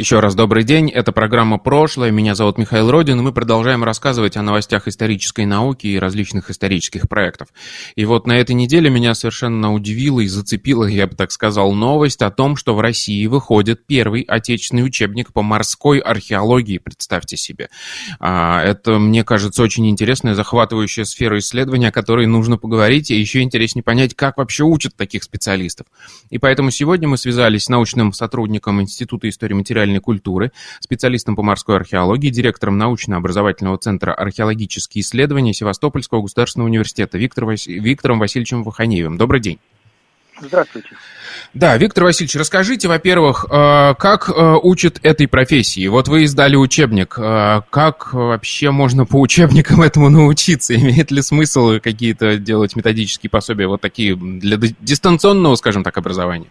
еще раз добрый день, это программа «Прошлое», меня зовут Михаил Родин, и мы продолжаем рассказывать о новостях исторической науки и различных исторических проектов. И вот на этой неделе меня совершенно удивила и зацепила, я бы так сказал, новость о том, что в России выходит первый отечественный учебник по морской археологии, представьте себе. А, это, мне кажется, очень интересная, захватывающая сфера исследования, о которой нужно поговорить, и еще интереснее понять, как вообще учат таких специалистов. И поэтому сегодня мы связались с научным сотрудником Института истории материальной материальной культуры, специалистом по морской археологии, директором научно-образовательного центра археологические исследования Севастопольского государственного университета Виктор Вас... Виктором Васильевичем Ваханеевым. Добрый день. Здравствуйте. Да, Виктор Васильевич, расскажите, во-первых, э, как э, учат этой профессии? Вот вы издали учебник. Э, как вообще можно по учебникам этому научиться? Имеет ли смысл какие-то делать методические пособия вот такие для дистанционного, скажем так, образования?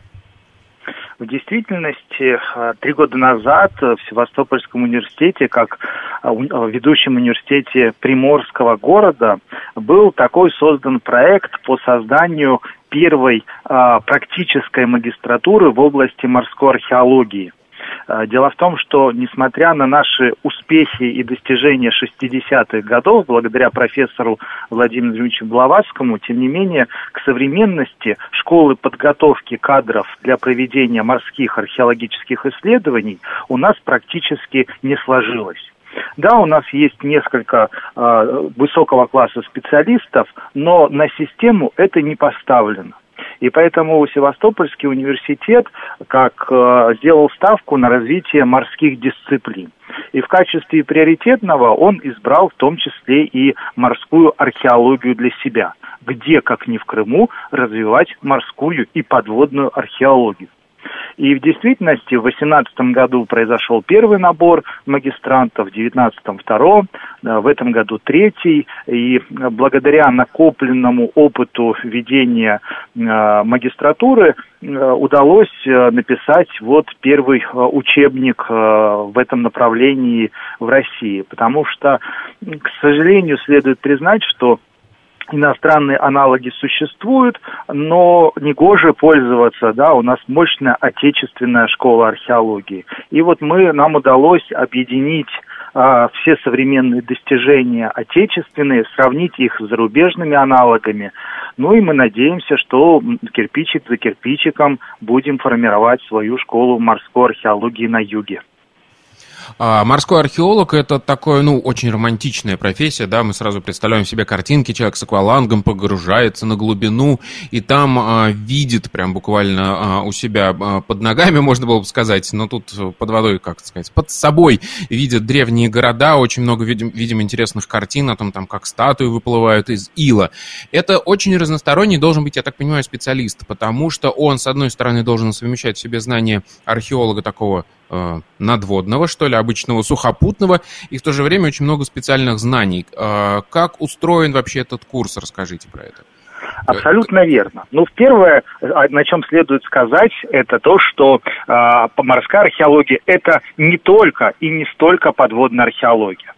В действительности, а, три года назад в Севастопольском университете, как а, а, ведущем университете Приморского города, был такой создан проект по созданию первой практической магистратуры в области морской археологии. А, дело в том, что несмотря на наши успехи и достижения 60-х годов, благодаря профессору Владимиру Владимировичу Блаватскому, тем не менее, к современности школы подготовки кадров для проведения морских археологических исследований у нас практически не сложилось. Да, у нас есть несколько э, высокого класса специалистов, но на систему это не поставлено. И поэтому Севастопольский университет как э, сделал ставку на развитие морских дисциплин. И в качестве приоритетного он избрал в том числе и морскую археологию для себя. Где, как ни в Крыму, развивать морскую и подводную археологию. И в действительности в 2018 году произошел первый набор магистрантов, в 2019 второй, в этом году третий. И благодаря накопленному опыту ведения э, магистратуры э, удалось э, написать вот первый учебник в этом направлении в России. Потому что, к сожалению, следует признать, что иностранные аналоги существуют, но негоже пользоваться, да, у нас мощная отечественная школа археологии. И вот мы, нам удалось объединить а, все современные достижения отечественные, сравнить их с зарубежными аналогами. Ну и мы надеемся, что кирпичик за кирпичиком будем формировать свою школу морской археологии на юге. А, морской археолог это такое, ну, очень романтичная профессия, да, мы сразу представляем себе картинки, человек с аквалангом погружается на глубину и там а, видит прям буквально а, у себя а, под ногами, можно было бы сказать, но тут под водой, как сказать, под собой видит древние города, очень много видим, видим интересных картин о том, там, как статуи выплывают из ила. Это очень разносторонний должен быть, я так понимаю, специалист, потому что он, с одной стороны, должен совмещать в себе знания археолога такого э, надводного, что ли, обычного сухопутного, и в то же время очень много специальных знаний. Э, как устроен вообще этот курс? Расскажите про это. Абсолютно верно. Ну, первое, на чем следует сказать, это то, что э, морская археология это не только и не столько подводная археология.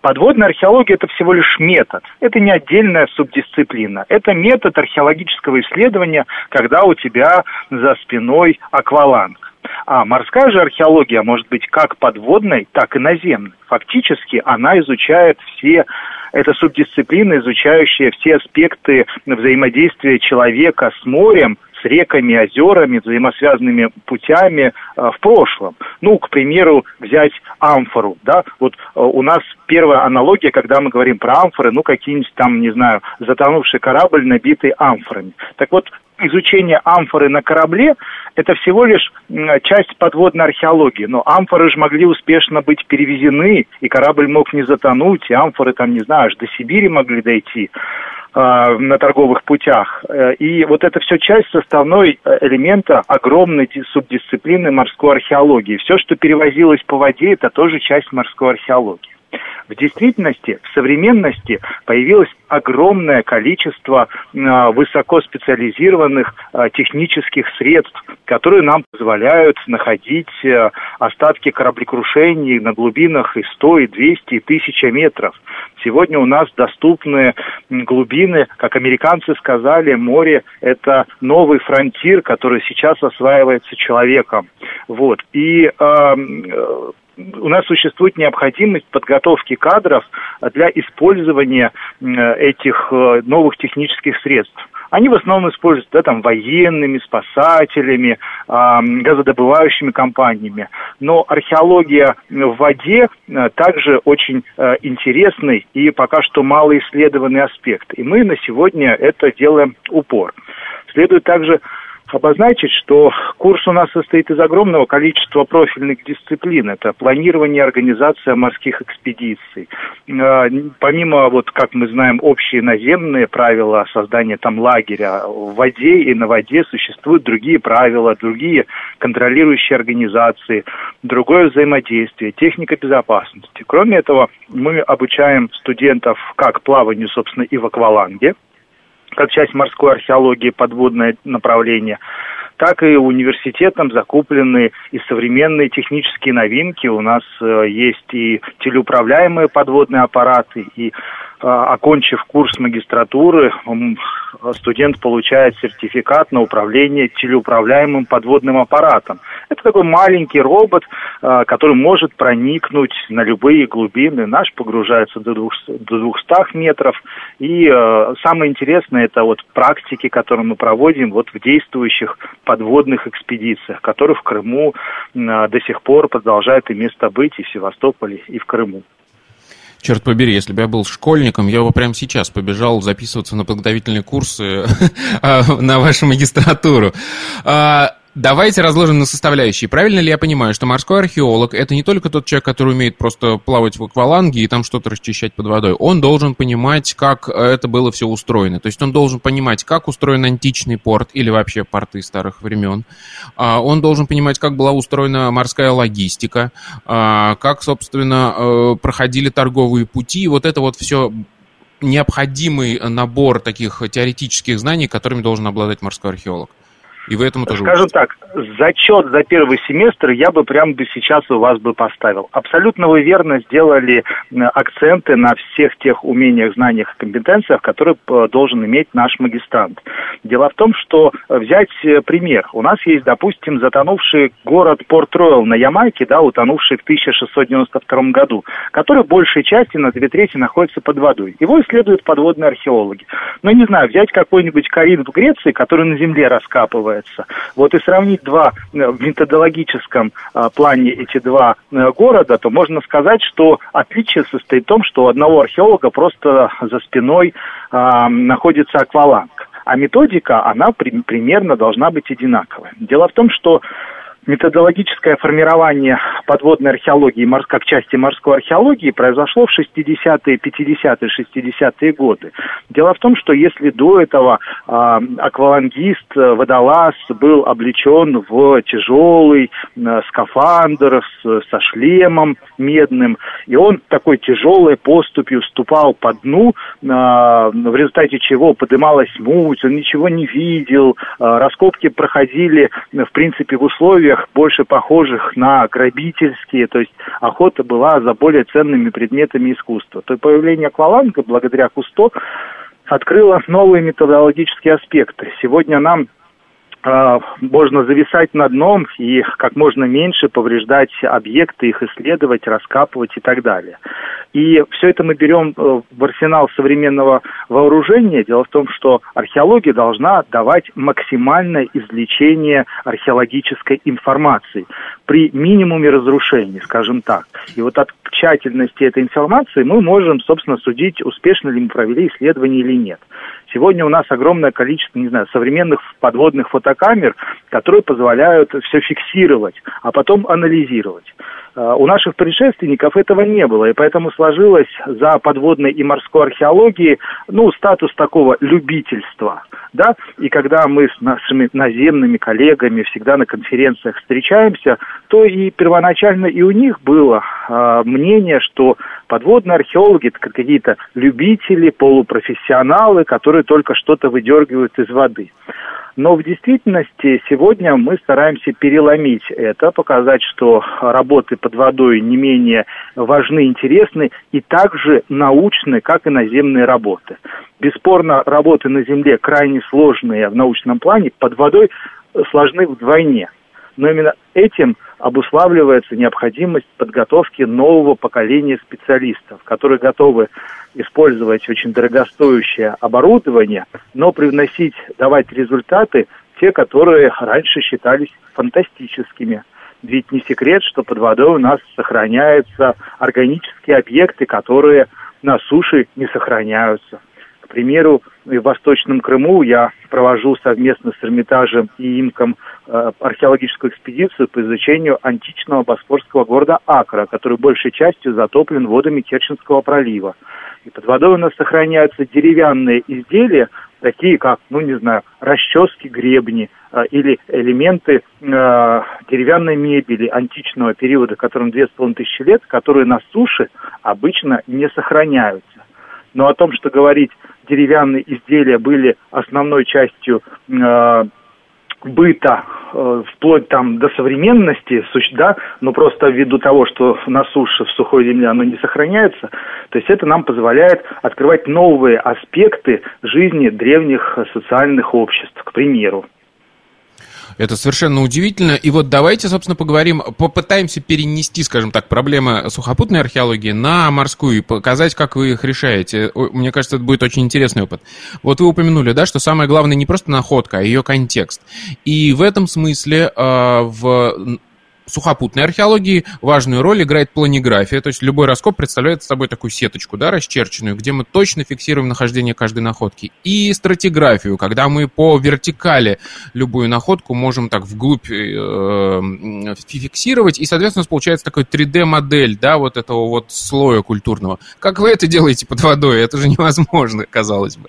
Подводная археология это всего лишь метод, это не отдельная субдисциплина, это метод археологического исследования, когда у тебя за спиной акваланг. А морская же археология может быть как подводной, так и наземной. Фактически она изучает все, это субдисциплина, изучающая все аспекты взаимодействия человека с морем, с реками, озерами, взаимосвязанными путями э, в прошлом. Ну, к примеру, взять амфору, да, вот э, у нас первая аналогия, когда мы говорим про амфоры, ну, какие-нибудь там, не знаю, затонувший корабль, набитый амфорами. Так вот, изучение амфоры на корабле – это всего лишь часть подводной археологии. Но амфоры же могли успешно быть перевезены, и корабль мог не затонуть, и амфоры там, не знаю, аж до Сибири могли дойти э, на торговых путях. Э, и вот это все часть составной э, элемента огромной субдисциплины морской археологии. Все, что перевозилось по воде, это тоже часть морской археологии. В действительности, в современности появилось огромное количество а, высокоспециализированных а, технических средств, которые нам позволяют находить а, остатки кораблекрушений на глубинах и 100, и 200, и 1000 метров. Сегодня у нас доступны глубины, как американцы сказали, море – это новый фронтир, который сейчас осваивается человеком. Вот. И э, у нас существует необходимость подготовки кадров для использования этих э, новых технических средств. Они в основном используются да, там, военными, спасателями, э, газодобывающими компаниями. Но археология в воде э, также очень э, интересный и пока что малоисследованный аспект. И мы на сегодня это делаем упор. Следует также обозначить, что курс у нас состоит из огромного количества профильных дисциплин. Это планирование организация морских экспедиций. А, помимо, вот, как мы знаем, общие наземные правила создания там лагеря, в воде и на воде существуют другие правила, другие контролирующие организации, другое взаимодействие, техника безопасности. Кроме этого, мы обучаем студентов как плаванию, собственно, и в акваланге – как часть морской археологии подводное направление, так и университетом закуплены и современные технические новинки. У нас э, есть и телеуправляемые подводные аппараты, и окончив курс магистратуры, студент получает сертификат на управление телеуправляемым подводным аппаратом. Это такой маленький робот, а, который может проникнуть на любые глубины. Наш погружается до 200 метров. И а, самое интересное, это вот практики, которые мы проводим вот в действующих подводных экспедициях, которые в Крыму до сих пор продолжают и место быть и в Севастополе, и в Крыму. Черт побери, если бы я был школьником, я бы прямо сейчас побежал записываться на подготовительные курсы а, на вашу магистратуру. Давайте разложим на составляющие. Правильно ли я понимаю, что морской археолог это не только тот человек, который умеет просто плавать в акваланге и там что-то расчищать под водой. Он должен понимать, как это было все устроено. То есть он должен понимать, как устроен античный порт или вообще порты старых времен. А, он должен понимать, как была устроена морская логистика, а, как, собственно, э, проходили торговые пути. И вот это вот все необходимый набор таких теоретических знаний, которыми должен обладать морской археолог. И вы этому тоже учите. так, зачет за первый семестр я бы прямо бы сейчас у вас бы поставил. Абсолютно вы верно сделали акценты на всех тех умениях, знаниях и компетенциях, которые э, должен иметь наш магистрант. Дело в том, что э, взять э, пример. У нас есть, допустим, затонувший город Порт-Ройл на Ямайке, да, утонувший в 1692 году, который в большей части на две трети находится под водой. Его исследуют подводные археологи. Ну, не знаю, взять какой-нибудь Карин в Греции, который на земле раскапывает называется. Вот и сравнить два э, в методологическом а, плане эти два э, города, то можно сказать, что отличие состоит в том, что у одного археолога просто за спиной а, находится акваланг. А методика, она при, примерно должна быть одинаковая. Дело в том, что методологическое формирование подводной археологии как части морской археологии произошло в 60-е, 50-е, 60-е годы. Дело в том, что если до этого э, аквалангист, водолаз был облечен в тяжелый э, скафандр с, со шлемом медным, и он такой тяжелой поступью ступал по дну, э, в результате чего подымалась муть, он ничего не видел, э, раскопки проходили, в принципе, в условиях условиях, больше похожих на грабительские, то есть охота была за более ценными предметами искусства. То появление акваланга благодаря Кусто открыло новые методологические аспекты. Сегодня нам можно зависать на дном и как можно меньше повреждать объекты, их исследовать, раскапывать и так далее. И все это мы берем э, в арсенал современного вооружения. Дело в том, что археология должна давать максимальное извлечение археологической информации при минимуме разрушений, скажем так. И вот от тщательности этой информации мы можем, собственно, судить, успешно ли мы провели исследование или нет. Сегодня у нас огромное количество, не знаю, современных подводных фотокамер, которые позволяют все фиксировать, а потом анализировать. А, у наших предшественников этого не было, и поэтому сложилось за подводной и морской археологией, ну, статус такого любительства. да, и когда мы с нашими наземными коллегами всегда на конференциях встречаемся, то и первоначально и у них было э, мнение, что подводные археологи это какие-то любители, полупрофессионалы, которые только что-то выдергивают из воды. Но в действительности сегодня мы стараемся переломить это, показать, что работы под водой не менее важны, интересны и также научны, как и наземные работы. Бесспорно, работы на Земле крайне сложные в научном плане, под водой сложны вдвойне. Но именно этим обуславливается необходимость подготовки нового поколения специалистов, которые готовы использовать очень дорогостоящее оборудование, но привносить, давать результаты, те, которые раньше считались фантастическими. Ведь не секрет, что под водой у нас сохраняются органические объекты, которые на суше не сохраняются. Примеру, в Восточном Крыму я провожу совместно с Эрмитажем и Имком э, археологическую экспедицию по изучению античного босфорского города Акра, который большей частью затоплен водами Керченского пролива. И под водой у нас сохраняются деревянные изделия, такие как, ну не знаю, расчески гребни э, или элементы э, деревянной мебели античного периода, которым две с половиной тысячи лет, которые на суше обычно не сохраняются. Но о том, что говорить деревянные изделия были основной частью э, быта э, вплоть там до современности, да, но просто ввиду того, что на суше в сухой земле оно не сохраняется, то есть это нам позволяет открывать новые аспекты жизни древних социальных обществ, к примеру. Это совершенно удивительно. И вот давайте, собственно, поговорим, попытаемся перенести, скажем так, проблемы сухопутной археологии на морскую и показать, как вы их решаете. Мне кажется, это будет очень интересный опыт. Вот вы упомянули, да, что самое главное не просто находка, а ее контекст. И в этом смысле э, в сухопутной археологии важную роль играет планиграфия, то есть любой раскоп представляет собой такую сеточку, да, расчерченную, где мы точно фиксируем нахождение каждой находки. И стратиграфию, когда мы по вертикали любую находку можем так вглубь э, фиксировать, и, соответственно, получается такой 3D-модель, да, вот этого вот слоя культурного. Как вы это делаете под водой? Это же невозможно, казалось бы.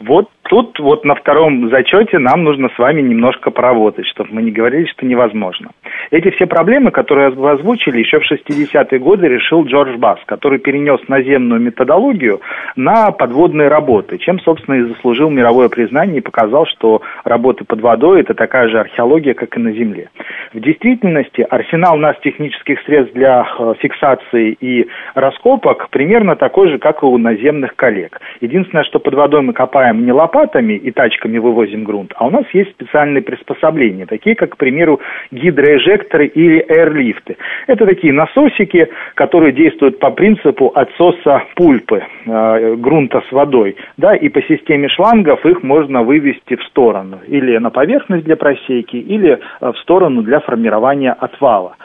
Вот тут вот на втором зачете нам нужно с вами немножко поработать, чтобы мы не говорили, что невозможно. Эти все проблемы, которые вы озвучили, еще в 60-е годы решил Джордж Басс, который перенес наземную методологию на подводные работы, чем, собственно, и заслужил мировое признание и показал, что работы под водой – это такая же археология, как и на Земле. В действительности арсенал у нас технических средств для э, фиксации и раскопок примерно такой же, как и у наземных коллег. Единственное, что под водой мы копаем не лопатой, лопатами и тачками вывозим грунт, а у нас есть специальные приспособления, такие как, к примеру, гидроэжекторы или эрлифты. Это такие насосики, которые действуют по принципу отсоса пульпы э, грунта с водой, да, и по системе шлангов их можно вывести в сторону, или на поверхность для просейки, или э, в сторону для формирования отвала.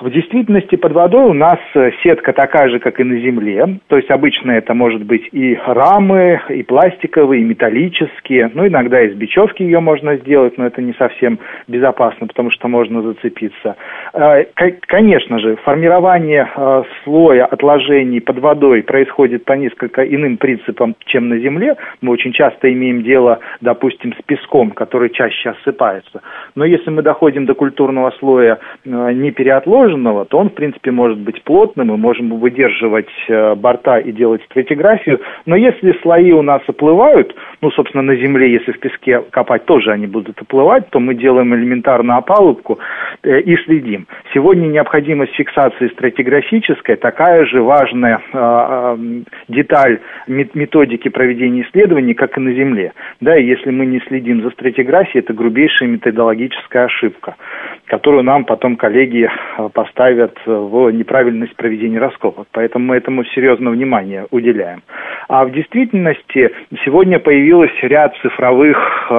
В действительности под водой у нас э, сетка такая же, как и на Земле. То есть обычно это может быть и рамы, и пластиковые, и металлические. Ну, иногда из бечевки ее можно сделать, но это не совсем безопасно, потому что можно зацепиться. Э, конечно же, формирование э, слоя отложений под водой происходит по несколько иным принципам, чем на Земле. Мы очень часто имеем дело, допустим, с песком, который чаще осыпается. Но если мы доходим до культурного слоя не переотложенного, отложенного, то он, в принципе, может быть плотным, мы можем выдерживать э, борта и делать стратиграфию. Но если слои у нас оплывают, ну, собственно, на земле, если в песке копать, тоже они будут оплывать, то мы делаем элементарную опалубку э, и следим. Сегодня необходимость фиксации стратиграфической такая же важная э, деталь методики проведения исследований, как и на Земле. Да, и если мы не следим за стратиграфией, это грубейшая методологическая ошибка, которую нам потом коллеги поставят в неправильность проведения раскопок. Поэтому мы этому серьезное внимание уделяем. А в действительности сегодня появилось ряд цифровых э,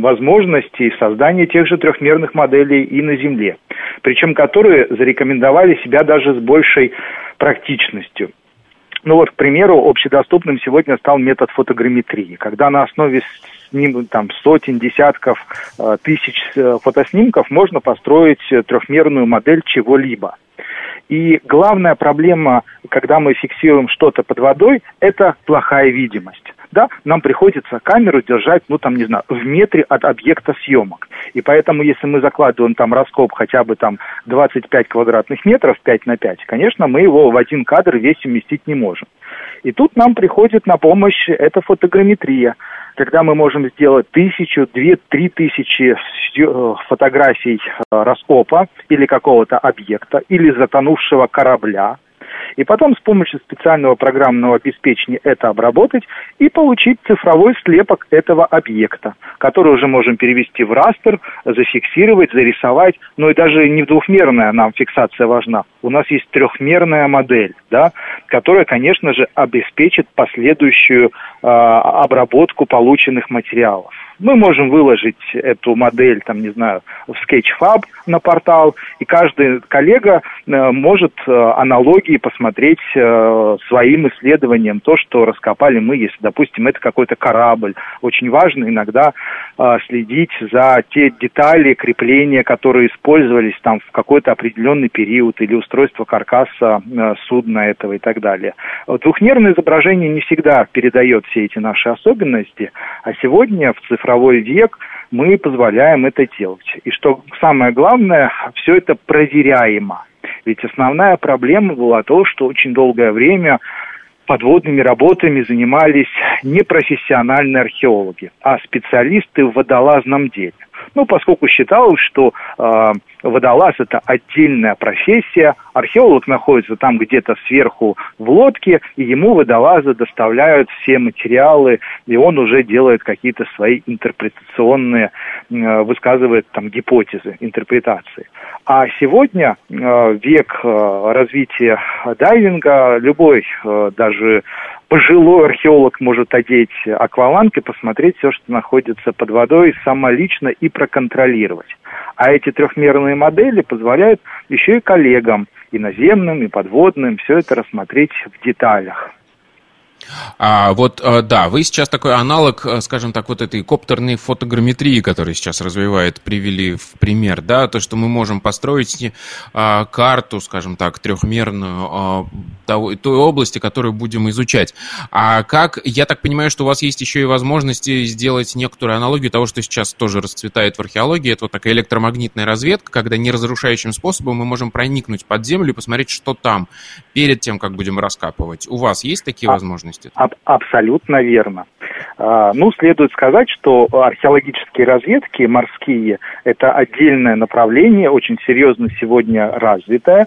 возможностей создания тех же трехмерных моделей и на Земле. Причем которые зарекомендовали себя даже с большей практичностью. Ну вот, к примеру, общедоступным сегодня стал метод фотограмметрии, когда на основе сним, там, сотен, десятков, э, тысяч э, фотоснимков можно построить трехмерную модель чего-либо. И главная проблема, когда мы фиксируем что-то под водой, это плохая видимость. да, нам приходится камеру держать, ну, там, не знаю, в метре от объекта съемок. И поэтому, если мы закладываем там раскоп хотя бы там 25 квадратных метров, 5 на 5, конечно, мы его в один кадр весь уместить не можем. И тут нам приходит на помощь эта фотограмметрия, когда мы можем сделать тысячу, две, три тысячи э, фотографий э, раскопа или какого-то объекта, или затонувшего корабля, и потом с помощью специального программного обеспечения это обработать и получить цифровой слепок этого объекта, который уже можем перевести в растер, зафиксировать, зарисовать, но и даже не двухмерная нам фиксация важна. У нас есть трехмерная модель, да, которая, конечно же, обеспечит последующую э, обработку полученных материалов. Мы можем выложить эту модель, там, не знаю, в Sketchfab на портал, и каждый коллега э, может э, аналогии посмотреть э, своим исследованием то, что раскопали мы, если, допустим, это какой-то корабль. Очень важно иногда следить за те детали крепления, которые использовались там в какой-то определенный период, или устройство каркаса судна этого и так далее. Двухмерное изображение не всегда передает все эти наши особенности, а сегодня в цифровом цифровой век мы позволяем это делать. И что самое главное, все это проверяемо. Ведь основная проблема была то, что очень долгое время подводными работами занимались не профессиональные археологи, а специалисты в водолазном деле. Ну, поскольку считалось, что э, водолаз – это отдельная профессия, археолог находится там где-то сверху в лодке, и ему водолазы доставляют все материалы, и он уже делает какие-то свои интерпретационные, э, высказывает там гипотезы, интерпретации. А сегодня э, век э, развития дайвинга, любой э, даже пожилой археолог может одеть акваланг и посмотреть все, что находится под водой самолично и проконтролировать. А эти трехмерные модели позволяют еще и коллегам, и наземным, и подводным, все это рассмотреть в деталях. А, вот, э, да, вы сейчас такой аналог, э, скажем так, вот этой коптерной фотограмметрии, которая сейчас развивает, привели в пример, да, то, что мы можем построить а, карту, скажем так, трехмерную а, той, той области, которую будем изучать. А как, я так понимаю, что у вас есть еще и возможности сделать некоторую аналогию того, что сейчас тоже расцветает в археологии, это вот такая электромагнитная разведка, когда неразрушающим способом мы можем проникнуть под землю и посмотреть, что там, перед тем, как будем раскапывать. У вас есть такие а, возможности? Возможности. Аб- абсолютно верно. А, ну, следует сказать, что археологические разведки морские – это отдельное направление, очень серьезно сегодня развитое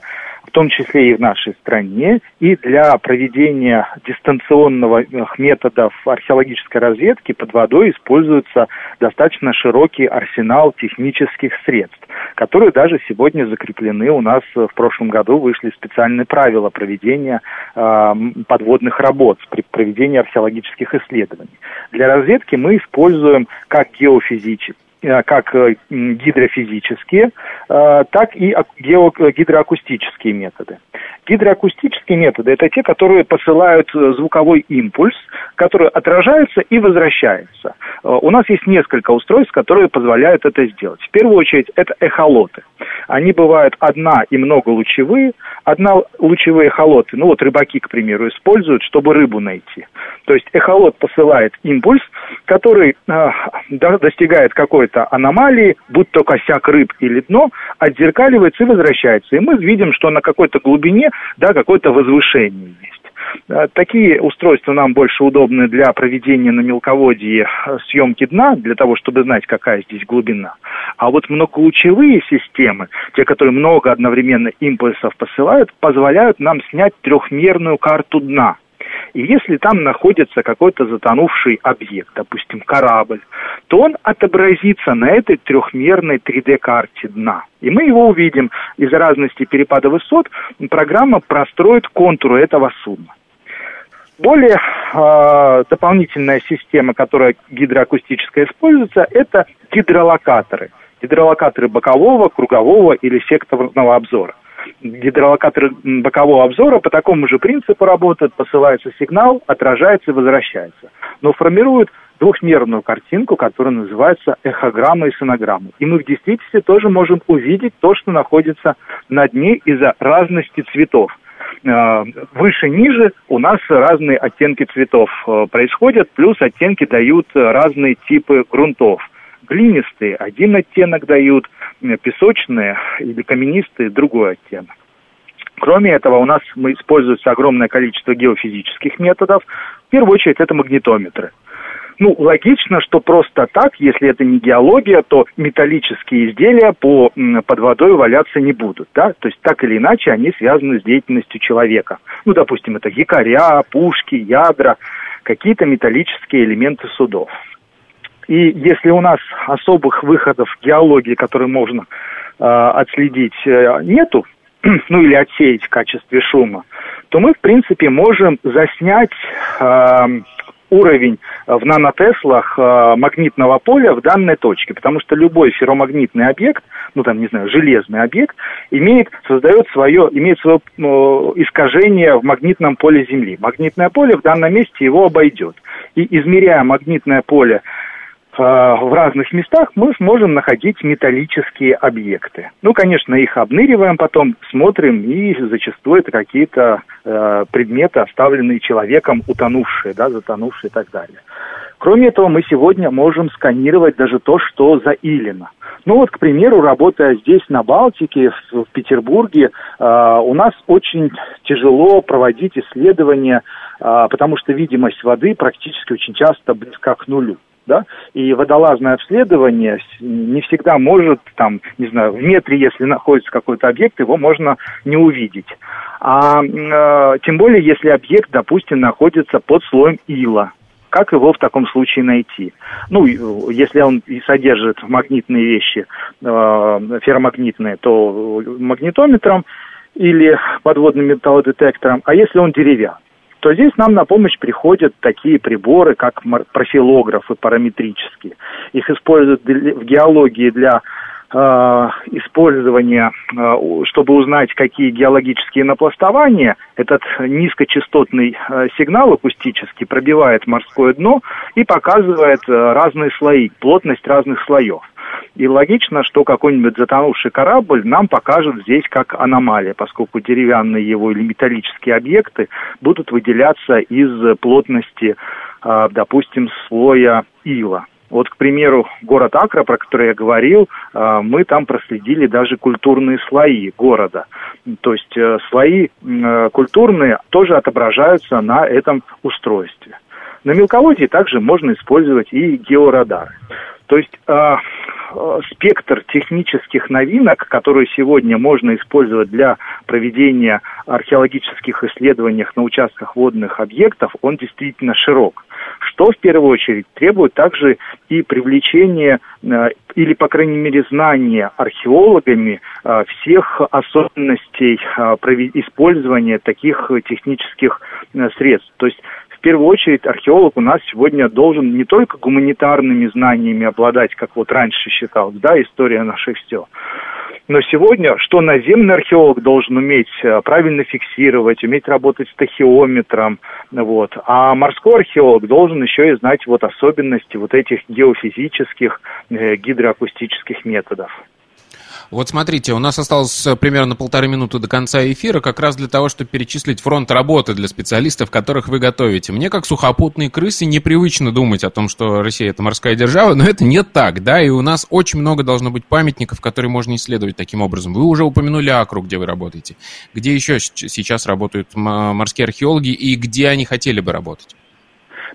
в том числе и в нашей стране, и для проведения дистанционного методов археологической разведки под водой используется достаточно широкий арсенал технических средств, которые даже сегодня закреплены у нас в прошлом году вышли специальные правила проведения э, подводных работ при проведении археологических исследований. Для разведки мы используем как геофизические Э, как э, гидрофизические, э, так и гидроакустические методы. Гидроакустические методы – это те, которые посылают звуковой импульс, который отражается и возвращается. У нас есть несколько устройств, которые позволяют это сделать. В первую очередь, это эхолоты. Они бывают одна и многолучевые. Одна лучевые эхолоты, ну вот рыбаки, к примеру, используют, чтобы рыбу найти. То есть эхолот посылает импульс, который э, достигает какой-то аномалии, будь то косяк рыб или дно, отзеркаливается и возвращается. И мы видим, что на какой-то глубине да, какое-то возвышение есть. Э, такие устройства нам больше удобны для проведения на мелководье э, съемки дна, для того, чтобы знать, какая здесь глубина. А вот многолучевые системы, те, которые много одновременно импульсов посылают, позволяют нам снять трехмерную карту дна – и если там находится какой-то затонувший объект, допустим, корабль, то он отобразится на этой трехмерной 3D-карте дна. И мы его увидим. Из-за разности перепада высот программа простроит контуры этого судна. Более э, дополнительная система, которая гидроакустическая используется, это гидролокаторы. Гидролокаторы бокового, кругового или секторного обзора гидролокатор бокового обзора по такому же принципу работает, посылается сигнал, отражается и возвращается. Но формирует двухмерную картинку, которая называется эхограмма и сонограмма. И мы в действительности тоже можем увидеть то, что находится на дне из-за разности цветов. выше-ниже у нас разные оттенки цветов происходят, плюс оттенки дают разные типы грунтов. Глинистые один оттенок дают, песочные или каменистые другой оттенок. Кроме этого, у нас используется огромное количество геофизических методов. В первую очередь, это магнитометры. Ну, логично, что просто так, если это не геология, то металлические изделия по, под водой валяться не будут, да? То есть так или иначе они связаны с деятельностью человека. Ну, допустим, это якоря, пушки, ядра, какие-то металлические элементы судов. И если у нас особых выходов геологии, которые можно э, отследить, нету, ну или отсеять в качестве шума, то мы, в принципе, можем заснять э, уровень в нанотеслах э, магнитного поля в данной точке, потому что любой ферромагнитный объект, ну там, не знаю, железный объект, имеет, создает свое, имеет свое э, искажение в магнитном поле Земли. Магнитное поле в данном месте его обойдет. И измеряя магнитное поле в разных местах мы сможем находить металлические объекты. Ну, конечно, их обныриваем потом, смотрим, и зачастую это какие-то э, предметы, оставленные человеком, утонувшие, да, затонувшие и так далее. Кроме этого, мы сегодня можем сканировать даже то, что заилено. Ну вот, к примеру, работая здесь, на Балтике, в, в Петербурге, э, у нас очень тяжело проводить исследования, э, потому что видимость воды практически очень часто близка к нулю да, и водолазное обследование не всегда может, там, не знаю, в метре, если находится какой-то объект, его можно не увидеть. А э, тем более, если объект, допустим, находится под слоем ила, как его в таком случае найти? Ну, если он и содержит магнитные вещи, э, ферромагнитные, то магнитометром или подводным металлодетектором, а если он деревянный? То здесь нам на помощь приходят такие приборы, как профилографы параметрические. Их используют в геологии для э, использования, э, чтобы узнать, какие геологические напластования, этот низкочастотный э, сигнал акустический пробивает морское дно и показывает разные слои, плотность разных слоев. И логично, что какой-нибудь затонувший корабль нам покажет здесь как аномалия, поскольку деревянные его или металлические объекты будут выделяться из плотности, а, допустим, слоя ила. Вот, к примеру, город Акра, про который я говорил, а, мы там проследили даже культурные слои города. То есть э, слои э, культурные тоже отображаются на этом устройстве. На мелководье также можно использовать и георадары. То есть э, спектр технических новинок, которые сегодня можно использовать для проведения археологических исследований на участках водных объектов, он действительно широк. Что в первую очередь требует также и привлечения э, или, по крайней мере, знания археологами всех особенностей использования таких технических средств. То есть в первую очередь археолог у нас сегодня должен не только гуманитарными знаниями обладать, как вот раньше считалось, да, история наша все, но сегодня, что наземный археолог должен уметь э, правильно фиксировать, уметь работать с тахиометром, вот, а морской археолог должен еще и знать вот особенности вот этих геофизических, э, гидроакустических методов. Вот смотрите, у нас осталось э, примерно полторы минуты до конца эфира, как раз для того, чтобы перечислить фронт работы для специалистов, которых вы готовите. Мне, как сухопутной крысе, непривычно думать о том, что Россия — это морская держава, но это не так, да, и у нас очень много должно быть памятников, которые можно исследовать таким образом. Вы уже упомянули Акру, где вы работаете. Где еще сейчас работают морские археологи и где они хотели бы работать?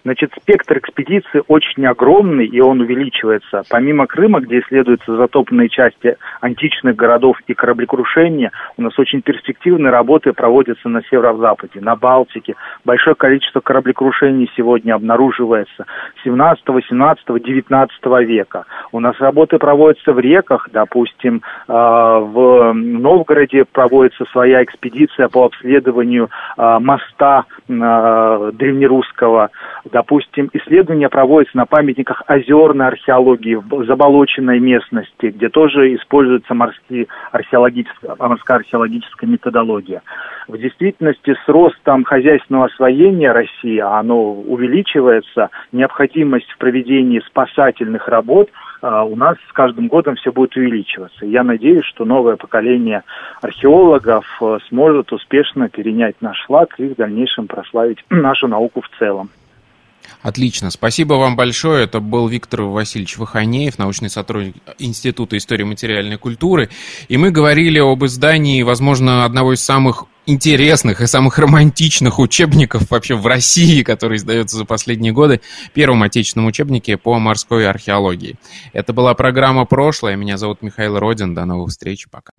Значит, спектр экспедиции очень огромный, и он увеличивается. Помимо Крыма, где исследуются затопленные части античных городов и кораблекрушения, у нас очень перспективные работы проводятся на северо-западе, на Балтике. Большое количество кораблекрушений сегодня обнаруживается 17, 18, 19 века. У нас работы проводятся в реках, допустим, а, в Новгороде проводится своя экспедиция по обследованию а, моста а, древнерусского Допустим, исследования проводятся на памятниках озерной археологии, в заболоченной местности, где тоже используется морские археологическая, морская археологическая методология. В действительности с ростом хозяйственного освоения России, оно увеличивается, необходимость в проведении спасательных работ а, у нас с каждым годом все будет увеличиваться. Я надеюсь, что новое поколение археологов э, сможет успешно перенять наш флаг и в дальнейшем прославить нашу науку в целом. Отлично. Спасибо вам большое. Это был Виктор Васильевич Ваханеев, научный сотрудник Института истории материальной культуры. И мы говорили об издании, возможно, одного из самых интересных и самых романтичных учебников вообще в России, который издается за последние годы, первом отечественном учебнике по морской археологии. Это была программа «Прошлое». Меня зовут Михаил Родин. До новых встреч. Пока.